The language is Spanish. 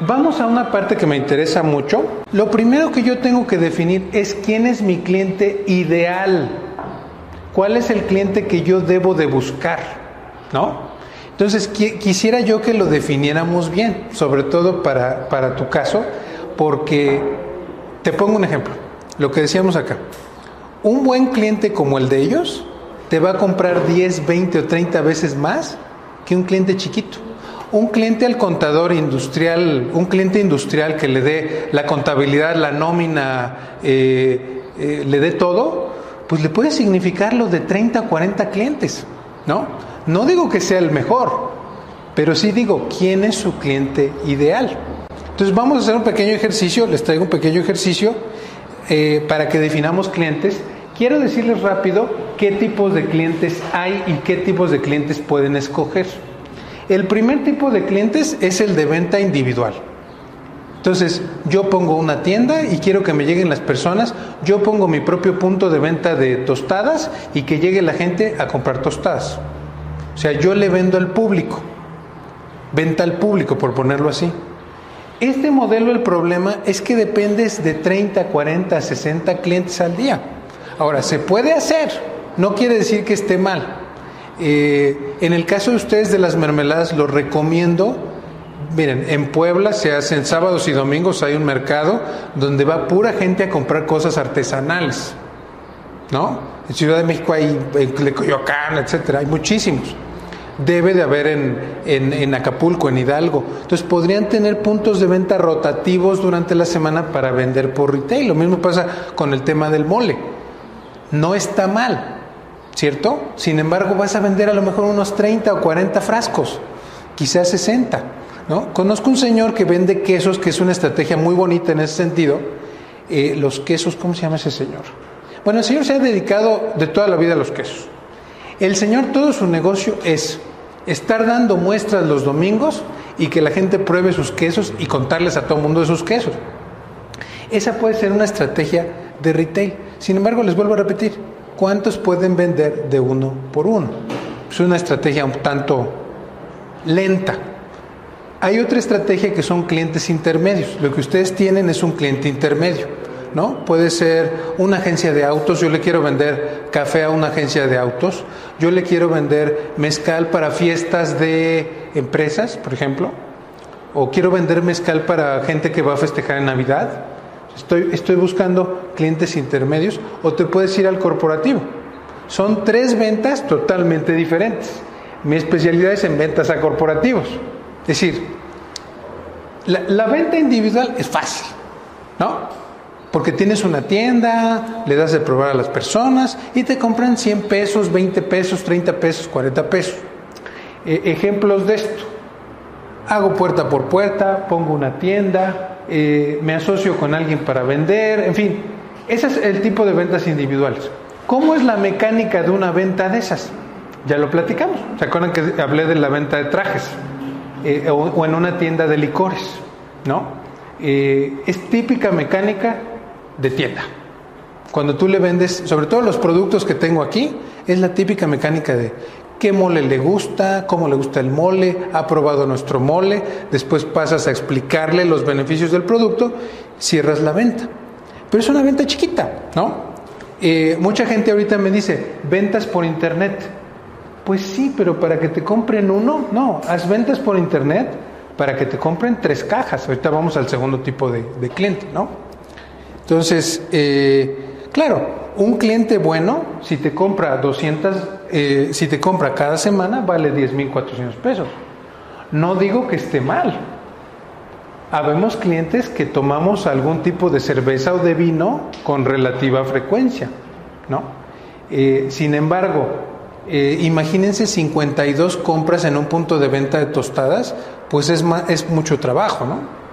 Vamos a una parte que me interesa mucho. Lo primero que yo tengo que definir es quién es mi cliente ideal. ¿Cuál es el cliente que yo debo de buscar? ¿No? Entonces, quisiera yo que lo definiéramos bien, sobre todo para, para tu caso, porque te pongo un ejemplo, lo que decíamos acá. Un buen cliente como el de ellos te va a comprar 10, 20 o 30 veces más que un cliente chiquito un cliente al contador industrial, un cliente industrial que le dé la contabilidad, la nómina, eh, eh, le dé todo, pues le puede significar lo de 30 o 40 clientes, ¿no? No digo que sea el mejor, pero sí digo quién es su cliente ideal. Entonces vamos a hacer un pequeño ejercicio, les traigo un pequeño ejercicio eh, para que definamos clientes. Quiero decirles rápido qué tipos de clientes hay y qué tipos de clientes pueden escoger. El primer tipo de clientes es el de venta individual. Entonces, yo pongo una tienda y quiero que me lleguen las personas, yo pongo mi propio punto de venta de tostadas y que llegue la gente a comprar tostadas. O sea, yo le vendo al público, venta al público, por ponerlo así. Este modelo, el problema es que dependes de 30, 40, 60 clientes al día. Ahora, se puede hacer, no quiere decir que esté mal. Eh, en el caso de ustedes de las mermeladas, lo recomiendo. Miren, en Puebla se hacen sábados y domingos, hay un mercado donde va pura gente a comprar cosas artesanales. ¿No? En Ciudad de México hay, en Coyoacán, etcétera, hay muchísimos. Debe de haber en, en, en Acapulco, en Hidalgo. Entonces podrían tener puntos de venta rotativos durante la semana para vender por retail. Lo mismo pasa con el tema del mole. No está mal, ¿cierto? Sin embargo, vas a vender a lo mejor unos 30 o 40 frascos, quizás 60, ¿no? Conozco un señor que vende quesos, que es una estrategia muy bonita en ese sentido. Eh, los quesos, ¿cómo se llama ese señor? Bueno, el señor se ha dedicado de toda la vida a los quesos. El señor, todo su negocio es estar dando muestras los domingos y que la gente pruebe sus quesos y contarles a todo el mundo de sus quesos. Esa puede ser una estrategia de retail. Sin embargo, les vuelvo a repetir, ¿cuántos pueden vender de uno por uno? Es una estrategia un tanto lenta. Hay otra estrategia que son clientes intermedios. Lo que ustedes tienen es un cliente intermedio, ¿no? Puede ser una agencia de autos, yo le quiero vender café a una agencia de autos, yo le quiero vender mezcal para fiestas de empresas, por ejemplo, o quiero vender mezcal para gente que va a festejar en Navidad, Estoy, buscando clientes intermedios o te puedes ir al corporativo. Son tres ventas totalmente diferentes. Mi especialidad es en ventas a corporativos. Es decir, la, la, venta individual es fácil, ¿no? Porque tienes una tienda, le das de probar a las personas y te compran 100 pesos, 20 pesos, 30 pesos, 40 pesos. E, ejemplos de esto. Hago puerta por puerta, pongo una tienda, eh, me asocio con alguien para vender, en fin, ese es el tipo de ventas individuales. ¿Cómo es la mecánica de una venta de esas? Ya lo platicamos. ¿Se acuerdan que hablé de la venta de trajes? Eh, o, en una tienda de licores, ¿no? Eh, es típica mecánica de tienda. Cuando tú le vendes, sobre todo los productos que tengo aquí, es la típica mecánica de qué mole le gusta, cómo le gusta el mole, ha probado nuestro mole, después pasas a explicarle los beneficios del producto, cierras la venta. Pero es una venta chiquita, ¿no? Eh, mucha gente ahorita me dice, ventas por internet. Pues sí, pero para que te compren uno, no, haz ventas por internet para que te compren tres cajas. Ahorita vamos al segundo tipo de, cliente, ¿no? Entonces, eh, claro, un cliente bueno, si te compra 200, eh, si te compra cada semana, vale 10.400 pesos. No digo que esté mal. Habemos clientes que tomamos algún tipo de cerveza o de vino con relativa frecuencia, ¿no? Eh, sin embargo, eh, imagínense 52 compras en un punto de venta de tostadas, pues es, es mucho trabajo, ¿no?